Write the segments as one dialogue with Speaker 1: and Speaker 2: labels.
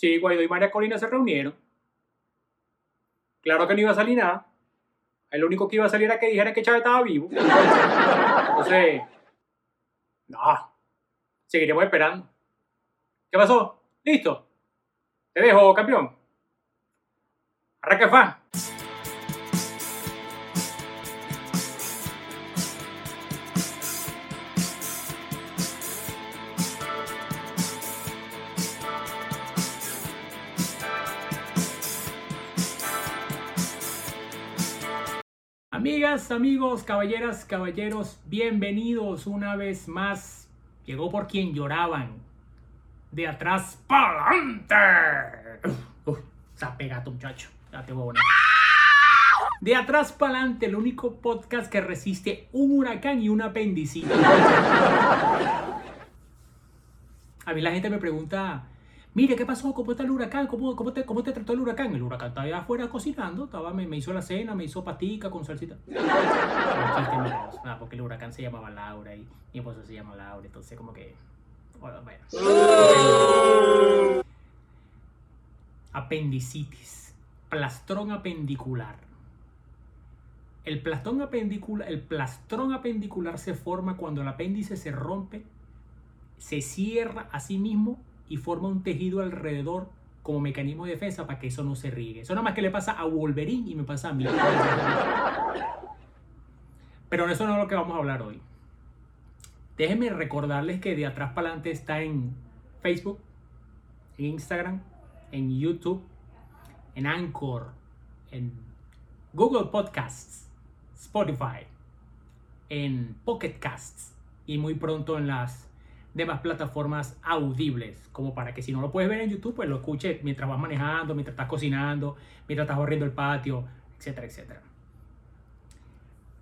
Speaker 1: Sí, Guaidó y María Corina se reunieron. Claro que no iba a salir nada. El único que iba a salir era que dijera que Chávez estaba vivo. Entonces, no. Seguiremos esperando. ¿Qué pasó? ¿Listo? Te dejo, campeón. Arranca fan. Amigas, amigos, caballeras, caballeros, bienvenidos una vez más. Llegó por quien lloraban. De atrás para adelante. Ha pegado, muchacho. Ya te voy a De atrás para adelante, el único podcast que resiste un huracán y un apendicitis. A mí la gente me pregunta, Mire, ¿qué pasó? ¿Cómo está el huracán? ¿Cómo, cómo, te, cómo te trató el huracán? El huracán estaba allá afuera cocinando, estaba, me, me hizo la cena, me hizo patica con salsita. porque el huracán se llamaba Laura y mi esposo se llama Laura, entonces como que... Bueno. Apendicitis, plastrón apendicular. El plastrón apendicular, el plastrón apendicular se forma cuando el apéndice se rompe, se cierra a sí mismo y forma un tejido alrededor como mecanismo de defensa para que eso no se riegue. Eso nada más que le pasa a Wolverine y me pasa a mí. Pero eso no es lo que vamos a hablar hoy. Déjenme recordarles que de atrás para adelante está en Facebook, en Instagram, en YouTube, en Anchor, en Google Podcasts, Spotify, en Pocket Casts y muy pronto en las de más plataformas audibles, como para que si no lo puedes ver en YouTube, pues lo escuches mientras vas manejando, mientras estás cocinando, mientras estás barriendo el patio, etcétera, etcétera.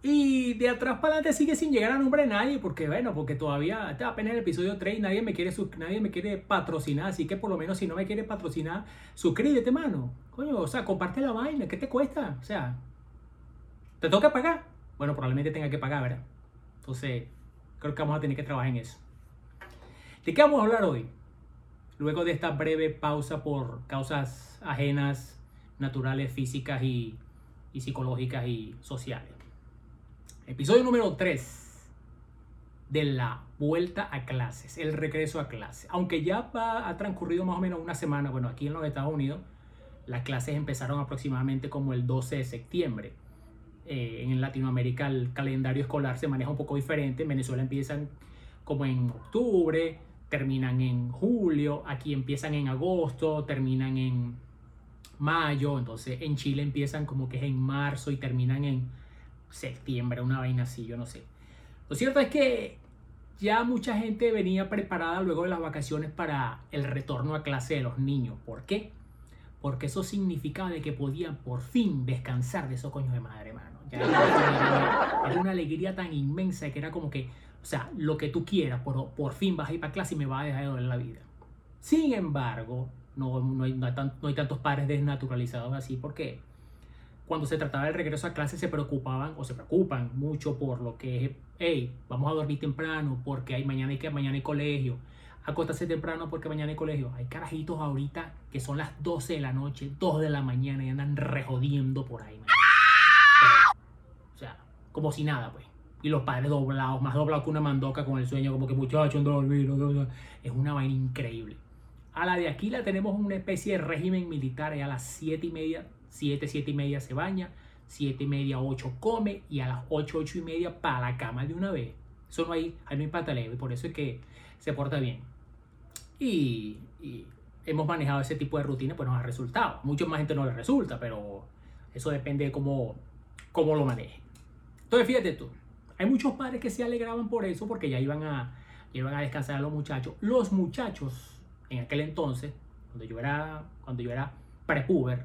Speaker 1: Y de atrás para adelante sigue sin llegar a nombre de nadie, porque bueno, porque todavía está apenas el episodio 3 y nadie me quiere nadie me quiere patrocinar, así que por lo menos si no me quiere patrocinar, suscríbete, mano. Coño, o sea, comparte la vaina, ¿qué te cuesta? O sea, ¿te toca pagar? Bueno, probablemente tenga que pagar, ¿verdad? Entonces, creo que vamos a tener que trabajar en eso. ¿De qué vamos a hablar hoy? Luego de esta breve pausa por causas ajenas, naturales, físicas y, psicológicas y sociales. Episodio número 3 de la vuelta a clases, el regreso a clases. Aunque ya ha transcurrido más o menos una semana, bueno, aquí en los Estados Unidos, las clases empezaron aproximadamente como el 12 de septiembre. Eh, en Latinoamérica el calendario escolar se maneja un poco diferente. En Venezuela empiezan como en octubre, terminan en julio, aquí empiezan en agosto, terminan en mayo, entonces en Chile empiezan como que es en marzo y terminan en septiembre, una vaina así, yo no sé. Lo cierto es que ya mucha gente venía preparada luego de las vacaciones para el retorno a clase de los niños. ¿Por qué? Porque eso significaba de que podían por fin descansar de esos coños de madre, mano. Ya era una alegría tan inmensa que era como que o sea, lo que tú quieras, pero por fin vas a ir para clase y me vas a dejar de doler la vida. Sin embargo, no, no, hay, tantos padres desnaturalizados así porque cuando se trataba del regreso a clase se preocupaban o se preocupan mucho por lo que es, hey, vamos a dormir temprano porque hay mañana hay, que, mañana hay colegio, acostarse temprano porque mañana hay colegio. Hay carajitos ahorita que son las 12 de la noche, 2 de la mañana y andan rejodiendo por ahí. o sea, como si nada, pues y los padres doblados, más doblados que una mandoca con el sueño, como que muchachos, dormir, es una vaina increíble. A la de aquí la tenemos una especie de régimen militar, y a las 7 y media, 7, 7 y media se baña, 7 y media, 8 come, y a las 8, 8 y media para la cama de una vez. Eso no hay, hay no pataleo, y por eso es que se porta bien. Y, hemos manejado ese tipo de rutina, pues nos ha resultado. Mucho más gente no le resulta, pero eso depende de cómo, cómo lo maneje. Entonces, fíjate tú, hay muchos padres que se alegraban por eso porque ya iban a, iban a descansar a los muchachos. Los muchachos, en aquel entonces, cuando yo era, cuando yo era prepuber,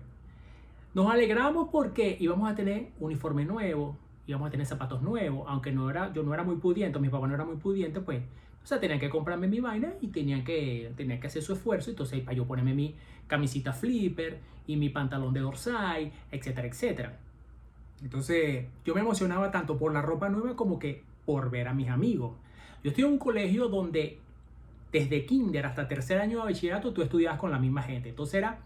Speaker 1: nos alegramos porque íbamos a tener uniforme nuevo, íbamos a tener zapatos nuevos, aunque no era, yo no era muy pudiente, mi papá no era muy pudiente, pues, o sea, tenían que comprarme mi vaina y tenían que, tenían que hacer su esfuerzo, entonces para yo ponerme mi camisita flipper y mi pantalón de dorsai, etcétera, etcétera. Entonces yo me emocionaba tanto por la ropa nueva como que por ver a mis amigos. Yo estoy en un colegio donde desde kinder hasta tercer año de bachillerato tú estudiabas con la misma gente. Entonces era,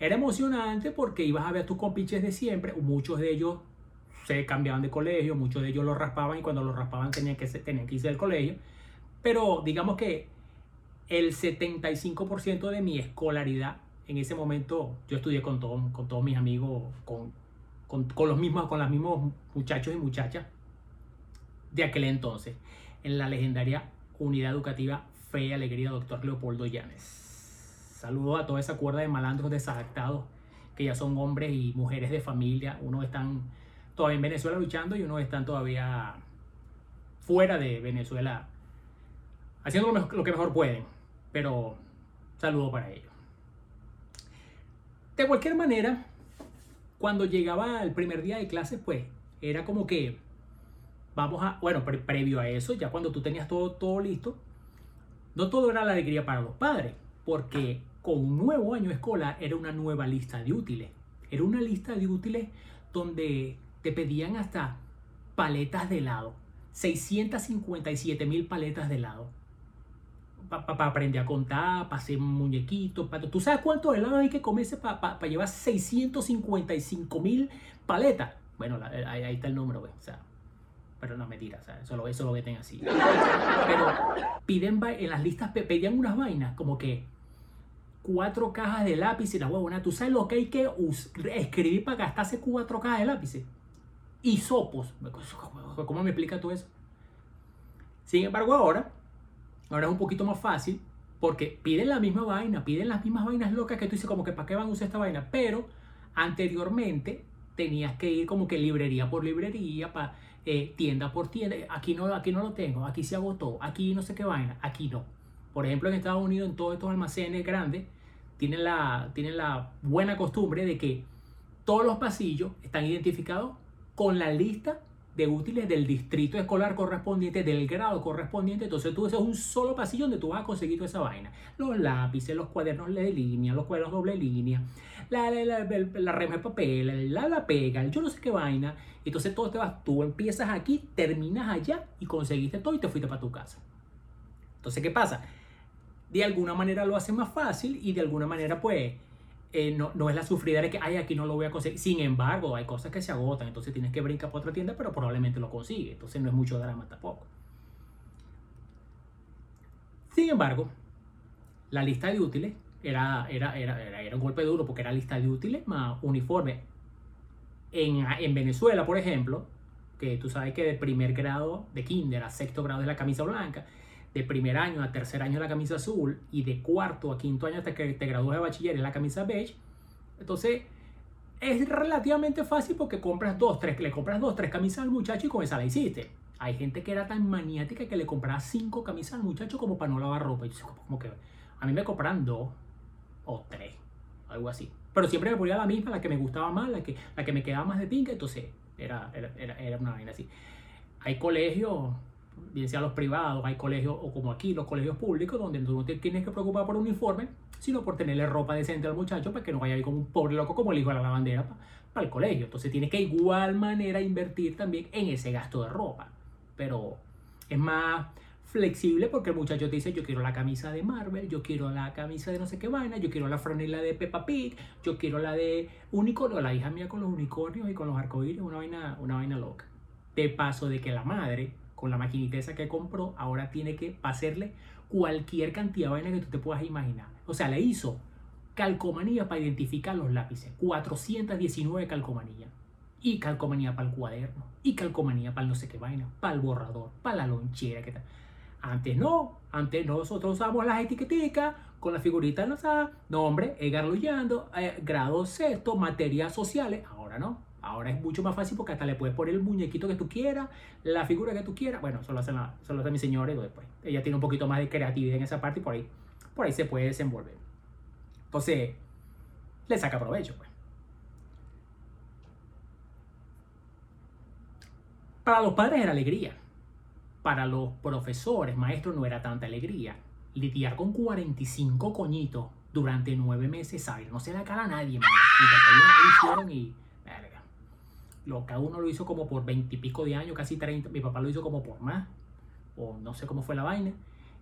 Speaker 1: era emocionante porque ibas a ver a tus compiches de siempre, muchos de ellos se cambiaban de colegio, muchos de ellos lo raspaban y cuando lo raspaban tenían que, tenían que irse del colegio. Pero digamos que el 75% de mi escolaridad en ese momento yo estudié con, todo, con todos mis amigos, con, con, los mismos, con los mismos muchachos y muchachas de aquel entonces, en la legendaria unidad educativa Fe y Alegría, doctor Leopoldo Llanes. Saludo a toda esa cuerda de malandros desadaptados que ya son hombres y mujeres de familia. Unos están todavía en Venezuela luchando y unos están todavía fuera de Venezuela haciendo lo, que mejor pueden. Pero saludo para ellos. De cualquier manera, cuando llegaba el primer día de clase, pues era como que vamos a, bueno, previo a eso, ya cuando tú tenías todo, todo listo, no todo era la alegría para los padres, porque con un nuevo año escolar era una nueva lista de útiles. Era una lista de útiles donde te pedían hasta paletas de helado. 657 mil paletas de helado. Para aprender a contar, para hacer muñequitos. ¿Tú sabes cuánto helado hay que comerse para llevar 655 mil paletas? Bueno, ahí, está el número, güey. O sea, pero no, mentira, eso, lo, eso lo veten así. Pero piden en las listas, pedían unas vainas como que cuatro cajas de lápiz y la huevona. ¿Tú sabes lo que hay que escribir para gastarse cuatro cajas de lápices? Y sopos. ¿Cómo me explica tú eso? Sin embargo, ahora, ahora es un poquito más fácil porque piden la misma vaina, piden las mismas vainas locas que tú dices como que para qué van a usar esta vaina. Pero anteriormente tenías que ir como que librería por librería eh, tienda por tienda, aquí no, aquí no lo tengo, aquí se agotó, aquí no sé qué vaina, aquí no. Por ejemplo, en Estados Unidos, en todos estos almacenes grandes, tienen la, tienen la buena costumbre de que todos los pasillos están identificados con la lista de útiles del distrito escolar correspondiente, del grado correspondiente. Entonces tú ese es un solo pasillo donde tú vas a conseguir toda esa vaina. Los lápices, los cuadernos de línea, los cuadernos doble línea, la, la, la, la rema de papel, la, la pega, yo no sé qué vaina. Entonces todo te vas, tú empiezas aquí, terminas allá y conseguiste todo y te fuiste para tu casa. Entonces, ¿qué pasa? De alguna manera lo hace más fácil y de alguna manera pues eh, no, no, es la sufridera que, ay, aquí no lo voy a conseguir. Sin embargo, hay cosas que se agotan, entonces tienes que brincar para otra tienda, pero probablemente lo consigue. Entonces no es mucho drama tampoco. Sin embargo, la lista de útiles era, era, era, era, un golpe duro porque era lista de útiles más uniforme. En, en Venezuela, por ejemplo, que tú sabes que de primer grado de kinder a sexto grado es la camisa blanca, de primer año a tercer año la camisa azul y de cuarto a quinto año hasta que te gradúas de bachiller es la camisa beige. Entonces es relativamente fácil porque compras dos, tres, le compras dos, tres camisas al muchacho y con esa la hiciste. Hay gente que era tan maniática que le compraba cinco camisas al muchacho como para no lavar ropa. Y como que a mí me compran dos o tres, algo así. Pero siempre me ponía la misma, la que me gustaba más, la que, la que me quedaba más de pinca, entonces era, era, era una vaina así. Hay colegios bien sea los privados, hay colegios, o como aquí, los colegios públicos, donde tú no te tienes que preocupar por un uniforme, sino por tenerle ropa decente al muchacho para que no vaya ahí como un pobre loco como el hijo de la lavandera para, el colegio. Entonces tienes que igual manera invertir también en ese gasto de ropa. Pero es más flexible porque el muchacho te dice yo quiero la camisa de Marvel, yo quiero la camisa de no sé qué vaina, yo quiero la franela de Peppa Pig, yo quiero la de unicornio, la hija mía con los unicornios y con los arcoíris, una vaina, una vaina loca. De paso de que la madre con la maquinita esa que compró, ahora tiene que hacerle cualquier cantidad de vaina que tú te puedas imaginar. O sea, le hizo calcomanía para identificar los lápices, 419 calcomanías. Y calcomanía para el cuaderno, y calcomanía para el no sé qué vaina, para el borrador, para la lonchera, que tal. Antes no, antes nosotros usamos las etiqueticas con la figurita enlazada, nombre, Edgar Luyando, eh, grado sexto, materias sociales, ahora no. Ahora es mucho más fácil porque hasta le puedes poner el muñequito que tú quieras, la figura que tú quieras. Bueno, solo hace, la, solo hace mi señora después. Ella tiene un poquito más de creatividad en esa parte y por ahí, por ahí se puede desenvolver. Entonces, le saca provecho, pues. Para los padres era alegría. Para los profesores, maestros, no era tanta alegría. Lidiar con 45 coñitos durante nueve meses, ¿sabes? No se la cara a nadie, man. Y y lo, cada uno lo hizo como por veintipico de años, casi 30. Mi papá lo hizo como por más, o no sé cómo fue la vaina.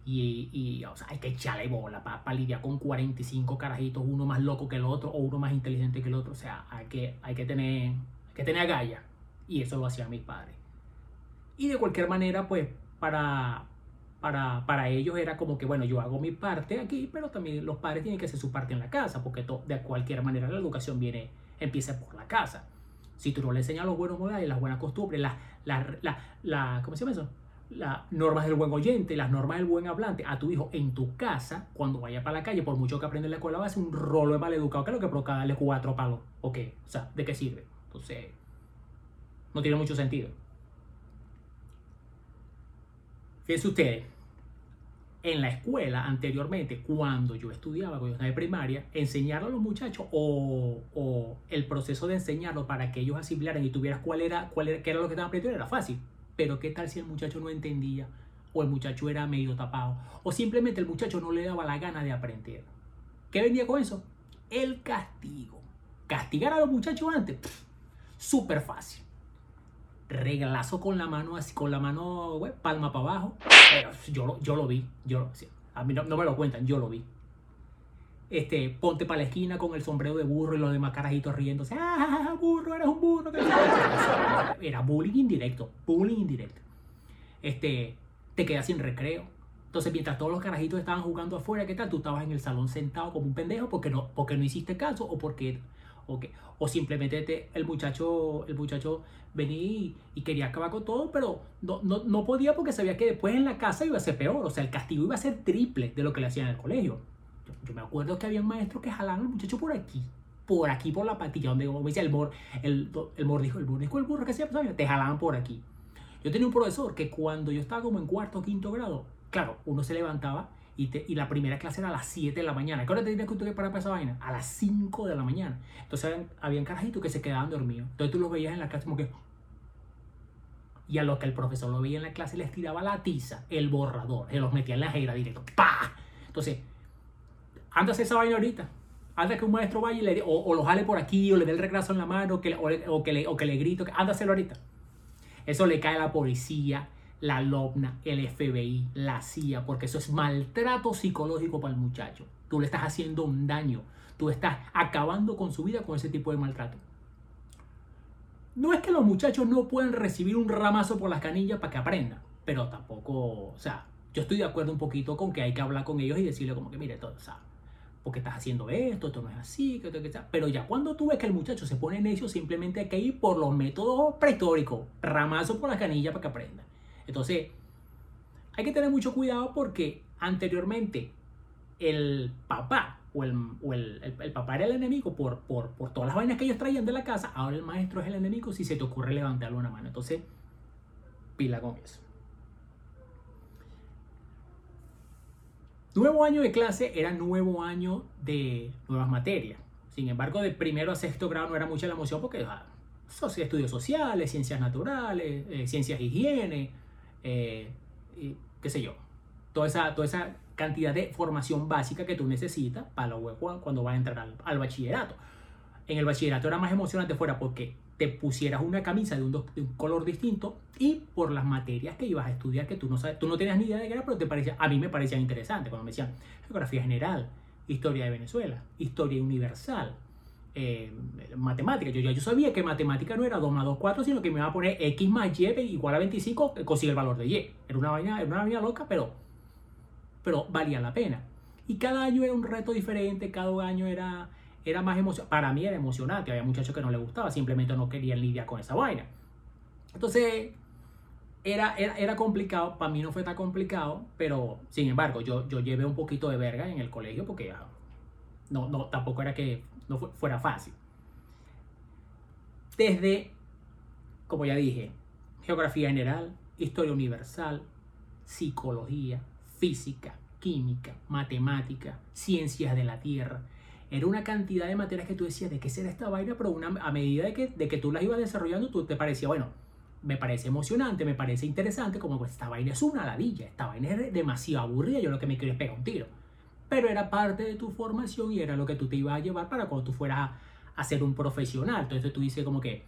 Speaker 1: Y, y o sea, hay que echarle bola para lidiar con 45 carajitos, uno más loco que el otro o uno más inteligente que el otro. O sea, hay que, hay que tener, hay que tener agallas. Y eso lo hacían mis padres. Y de cualquier manera, pues, para, para, para, ellos era como que, bueno, yo hago mi parte aquí, pero también los padres tienen que hacer su parte en la casa, porque de cualquier manera la educación viene, empieza por la casa. Si tú no le enseñas los buenos modales, las buenas costumbres, las, la, la, la, ¿cómo se llama eso? Las normas del buen oyente, las normas del buen hablante a tu hijo en tu casa, cuando vaya para la calle, por mucho que aprenda en la escuela, va a ser un rolo de maleducado, que lo que provoca darle cuatro palos. ¿O qué? O sea, ¿de qué sirve? Entonces, no tiene mucho sentido. Fíjense ustedes, en la escuela anteriormente, cuando yo estudiaba, cuando yo estaba en primaria, enseñar a los muchachos o, o, el proceso de enseñarlo para que ellos asimilaran y tuvieras cuál era, cuál era, qué era lo que estaban aprendiendo era fácil. Pero qué tal si el muchacho no entendía o el muchacho era medio tapado o simplemente el muchacho no le daba la gana de aprender. ¿Qué venía con eso? El castigo. Castigar a los muchachos antes, súper fácil reglazo con la mano así, con la mano, palma para abajo. Pero yo, yo lo vi, yo, a mí no, me lo cuentan, yo lo vi. Este, ponte para la esquina con el sombrero de burro y los demás carajitos riéndose. ¡Ah, burro, eres un burro! Era bullying indirecto, bullying indirecto. Este, te quedas sin recreo. Entonces, mientras todos los carajitos estaban jugando afuera, ¿qué tal? Tú estabas en el salón sentado como un pendejo porque no, porque no hiciste caso o porque o simplemente el muchacho, el muchacho venía y, quería acabar con todo, pero no, no, podía porque sabía que después en la casa iba a ser peor. O sea, el castigo iba a ser triple de lo que le hacían en el colegio. Yo, me acuerdo que había un maestro que jalaban al muchacho por aquí, por aquí por la patilla, donde como decía el mor, el, el mordisco, el el burro que hacía, te jalaban por aquí. Yo tenía un profesor que cuando yo estaba como en cuarto o quinto grado, claro, uno se levantaba y, la primera clase era a las 7 de la mañana. ¿Qué hora te tenías que parar para esa vaina? A las 5 de la mañana. Entonces habían, habían carajitos que se quedaban dormidos. Entonces tú los veías en la clase como que... Y a lo que el profesor lo veía en la clase les tiraba la tiza, el borrador, se los metía en la jera directo. ¡Pah! Entonces, anda a hacer esa vaina ahorita. Anda que un maestro vaya y le o, o, lo jale por aquí, o le dé el regraso en la mano, o, que, o, que, le, o que le grito. Hacerlo ahorita. Eso le cae a la policía, la LOBNA, el FBI, la CIA, porque eso es maltrato psicológico para el muchacho. Tú le estás haciendo un daño, tú estás acabando con su vida con ese tipo de maltrato. No es que los muchachos no puedan recibir un ramazo por las canillas para que aprendan, pero tampoco, o sea, yo estoy de acuerdo un poquito con que hay que hablar con ellos y decirle como que, mire, todo, o sea, porque estás haciendo esto, esto no es así, que, que, pero ya cuando tú ves que el muchacho se pone necio, simplemente hay que ir por los métodos prehistóricos, ramazo por las canillas para que aprenda. Entonces, hay que tener mucho cuidado porque anteriormente el papá o el, papá era el enemigo por, por, todas las vainas que ellos traían de la casa, ahora el maestro es el enemigo si se te ocurre levantarle una mano. Entonces, pila con eso. Nuevo año de clase era nuevo año de nuevas materias. Sin embargo, de primero a sexto grado no era mucha la emoción porque ah, estudios sociales, ciencias naturales, eh, ciencias higiene, eh, qué sé yo, toda esa, toda esa cantidad de formación básica que tú necesitas para cuando vas a entrar al, bachillerato. En el bachillerato era más emocionante fuera porque te pusieras una camisa de un, color distinto y por las materias que ibas a estudiar que tú no sabes, tú no tenías ni idea de qué era, pero te parecía, a mí me parecían interesantes cuando me decían geografía general, historia de Venezuela, historia universal, eh, matemática. Yo, yo sabía que matemática no era 2 más 2, 4, sino que me iba a poner x más y igual a 25, eh, consigue el valor de y. Era una vaina, era una vaina loca, pero, pero valía la pena. Y cada año era un reto diferente, cada año era, era más emocionante. Para mí era emocionante, había muchachos que no les gustaba, simplemente no querían lidiar con esa vaina. Entonces, era, era, era, complicado, para mí no fue tan complicado, pero sin embargo, yo, yo llevé un poquito de verga en el colegio porque ah, no, no, tampoco era que no fuera fácil. Desde, como ya dije, geografía general, historia universal, psicología, física, química, matemática, ciencias de la Tierra. Era una cantidad de materias que tú decías, ¿de qué será esta vaina? Pero a medida de que, de que tú las ibas desarrollando, tú te parecía, bueno, me parece emocionante, me parece interesante, como pues esta vaina es una ladilla, esta vaina es demasiado aburrida, yo lo que me quiero es pegar un tiro pero era parte de tu formación y era lo que tú te ibas a llevar para cuando tú fueras a, ser un profesional. Entonces tú dices como que,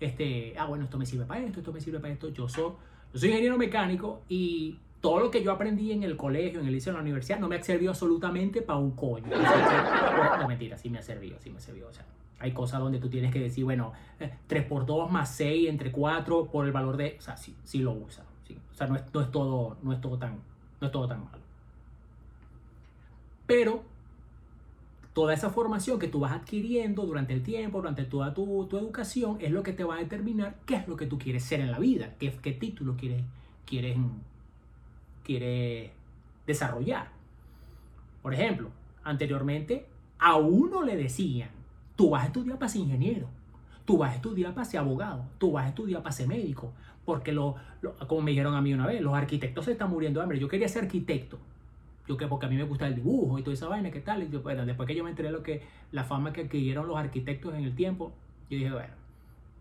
Speaker 1: este, ah, bueno, esto me sirve para esto, esto me sirve para esto. Yo soy, yo soy ingeniero mecánico y todo lo que yo aprendí en el colegio, en el liceo, en la universidad, no me ha servido absolutamente para un coño. No, mentira, sí me ha servido, sí me ha servido. O sea, hay cosas donde tú tienes que decir, bueno, 3 eh, por 2 más 6 entre 4 por el valor de... O sea, sí, sí lo usa. Sí. O sea, no es, no es, todo, no, es todo tan, no es todo tan malo. Pero toda esa formación que tú vas adquiriendo durante el tiempo, durante toda tu, tu, educación, es lo que te va a determinar qué es lo que tú quieres ser en la vida, qué, qué título quieres, quieres, quieres desarrollar. Por ejemplo, anteriormente a uno le decían, tú vas a estudiar para ser ingeniero, tú vas a estudiar para ser abogado, tú vas a estudiar para ser médico, porque lo, como me dijeron a mí una vez, los arquitectos se están muriendo de hambre. Yo quería ser arquitecto, yo que porque a mí me gusta el dibujo y toda esa vaina, ¿qué tal? Y bueno, después que yo me enteré lo que la fama que adquirieron los arquitectos en el tiempo, yo dije, bueno.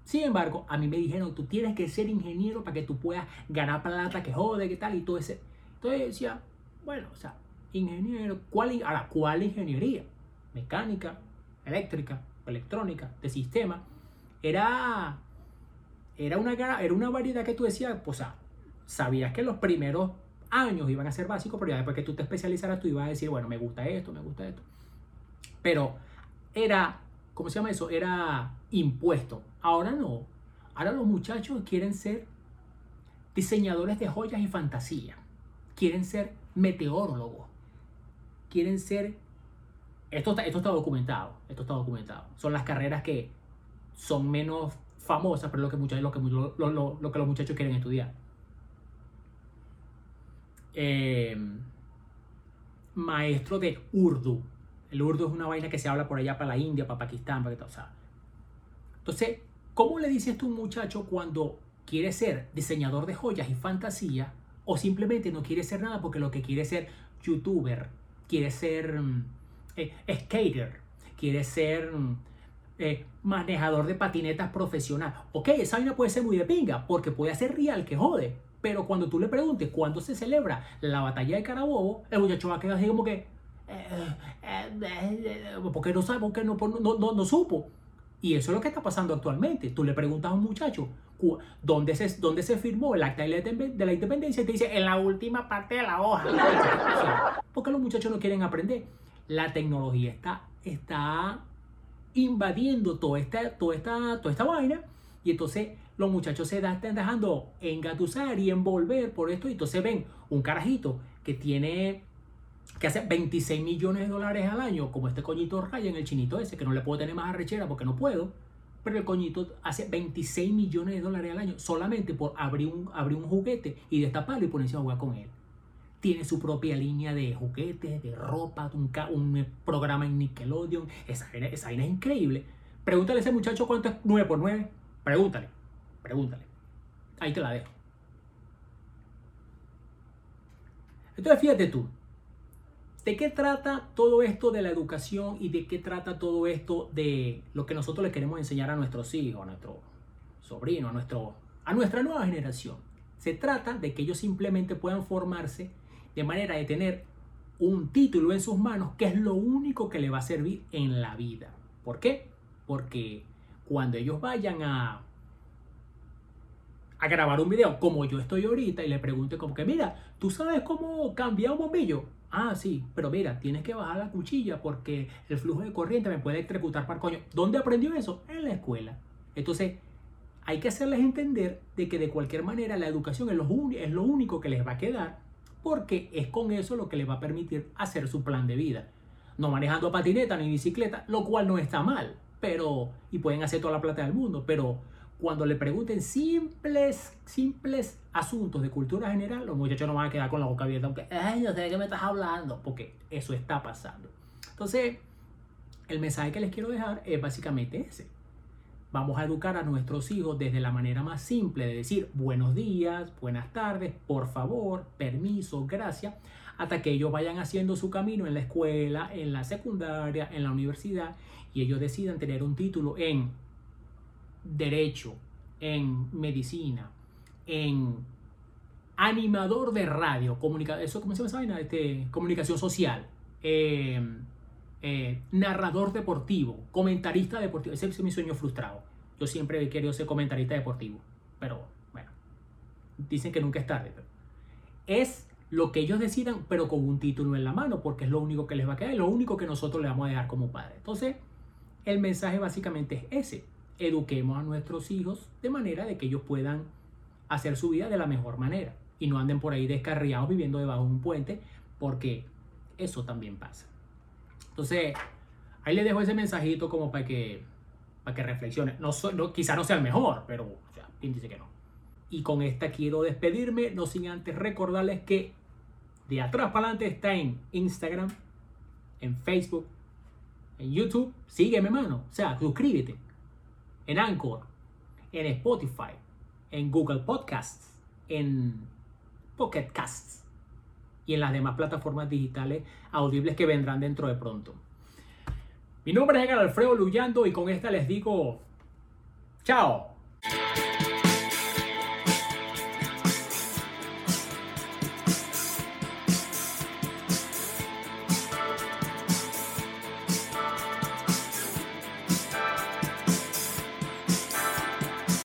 Speaker 1: Sin embargo, a mí me dijeron, tú tienes que ser ingeniero para que tú puedas ganar plata, que jode, ¿qué tal? Y todo ese. Entonces decía, bueno, o sea, ingeniero, ¿cuál, ahora, ¿cuál ingeniería? Mecánica, eléctrica, electrónica, de sistema. Era, era, una, era una variedad que tú decías, pues, o sea, sabías que los primeros años iban a ser básicos, pero ya después que tú te especializaras, tú ibas a decir, bueno, me gusta esto, me gusta esto. Pero era, ¿cómo se llama eso? Era impuesto. Ahora no. Ahora los muchachos quieren ser diseñadores de joyas y fantasía. Quieren ser meteorólogos. Quieren ser... Esto está, esto está documentado. Esto está documentado. Son las carreras que son menos famosas, pero lo lo que los muchachos quieren estudiar. Em, maestro de Urdu. El Urdu es una vaina que se habla por allá para la India, para Pakistán, para todo. Sea, entonces, ¿cómo le dices tú a un muchacho cuando quiere ser diseñador de joyas y fantasía o simplemente no quiere ser nada porque lo que quiere ser youtuber, quiere ser mm, eh, skater, quiere ser mm, eh, manejador de patinetas profesional? Ok, esa vaina puede ser muy de pinga porque puede ser real que jode, pero cuando tú le preguntes cuándo se celebra la batalla de Carabobo, el muchacho va a quedar así como que. Eh, eh, eh, porque no sabe, porque no, no, no, supo. Y eso es lo que está pasando actualmente. Tú le preguntas a un muchacho dónde se, dónde se firmó el acta de la independencia y te dice en la última parte de la hoja. porque los muchachos no quieren aprender. La tecnología está, está invadiendo toda esta, toda, esta, toda esta vaina y entonces los muchachos se están dejando engatusar y envolver por esto. Y entonces ven un carajito que tiene, que hace 26 millones de dólares al año, como este coñito Ryan, el chinito ese, que no le puedo tener más arrechera porque no puedo. Pero el coñito hace 26 millones de dólares al año solamente por abrir un, abrir un juguete y destaparlo y ponerse a jugar con él. Tiene su propia línea de juguetes, de ropa, un, programa en Nickelodeon. Esa, esa vaina es increíble. Pregúntale a ese muchacho cuánto es 9 por 9. Pregúntale, pregúntale. Ahí te la dejo. Entonces fíjate tú, ¿de qué trata todo esto de la educación y de qué trata todo esto de lo que nosotros le queremos enseñar a nuestros hijos, a nuestros sobrinos, a, nuestro, a nuestra nueva generación? Se trata de que ellos simplemente puedan formarse de manera de tener un título en sus manos que es lo único que le va a servir en la vida. ¿Por qué? Porque cuando ellos vayan a, a grabar un video como yo estoy ahorita y le pregunte como que, mira, ¿tú sabes cómo cambiar un bombillo? Ah, sí, pero mira, tienes que bajar la cuchilla porque el flujo de corriente me puede electrocutar para coño. ¿Dónde aprendió eso? En la escuela. Entonces, hay que hacerles entender de que de cualquier manera la educación es lo, es lo único que les va a quedar porque es con eso lo que les va a permitir hacer su plan de vida. No manejando patineta ni bicicleta, lo cual no está mal pero, y pueden hacer toda la plata del mundo, pero cuando le pregunten simples, simples asuntos de cultura general, los muchachos no van a quedar con la boca abierta, aunque, ay, no sé de qué me estás hablando, porque eso está pasando. Entonces, el mensaje que les quiero dejar es básicamente ese. Vamos a educar a nuestros hijos desde la manera más simple de decir buenos días, buenas tardes, por favor, permiso, gracias, hasta que ellos vayan haciendo su camino en la escuela, en la secundaria, en la universidad y ellos decidan tener un título en derecho, en medicina, en animador de radio, eso cómo se llama esa vaina, este, comunicación social, eh, eh, narrador deportivo, comentarista deportivo, ese es mi sueño frustrado. Yo siempre he querido ser comentarista deportivo, pero bueno, dicen que nunca es tarde. es lo que ellos decidan, pero con un título en la mano, porque es lo único que les va a quedar, es lo único que nosotros les vamos a dejar como padres. Entonces, el mensaje básicamente es ese. Eduquemos a nuestros hijos de manera de que ellos puedan hacer su vida de la mejor manera y no anden por ahí descarriados viviendo debajo de un puente, porque eso también pasa. Entonces, ahí les dejo ese mensajito como para que, para que reflexione. No, no, quizá no sea el mejor, pero o sea, dice que no. Y con esta quiero despedirme, no sin antes recordarles que de atrás para adelante está en Instagram, en Facebook, en YouTube. Sígueme, mano. O sea, suscríbete. En Anchor, en Spotify, en Google Podcasts, en Pocket Casts y en las demás plataformas digitales audibles que vendrán dentro de pronto. Mi nombre es Edgar Alfredo Luyando y con esta les digo chao.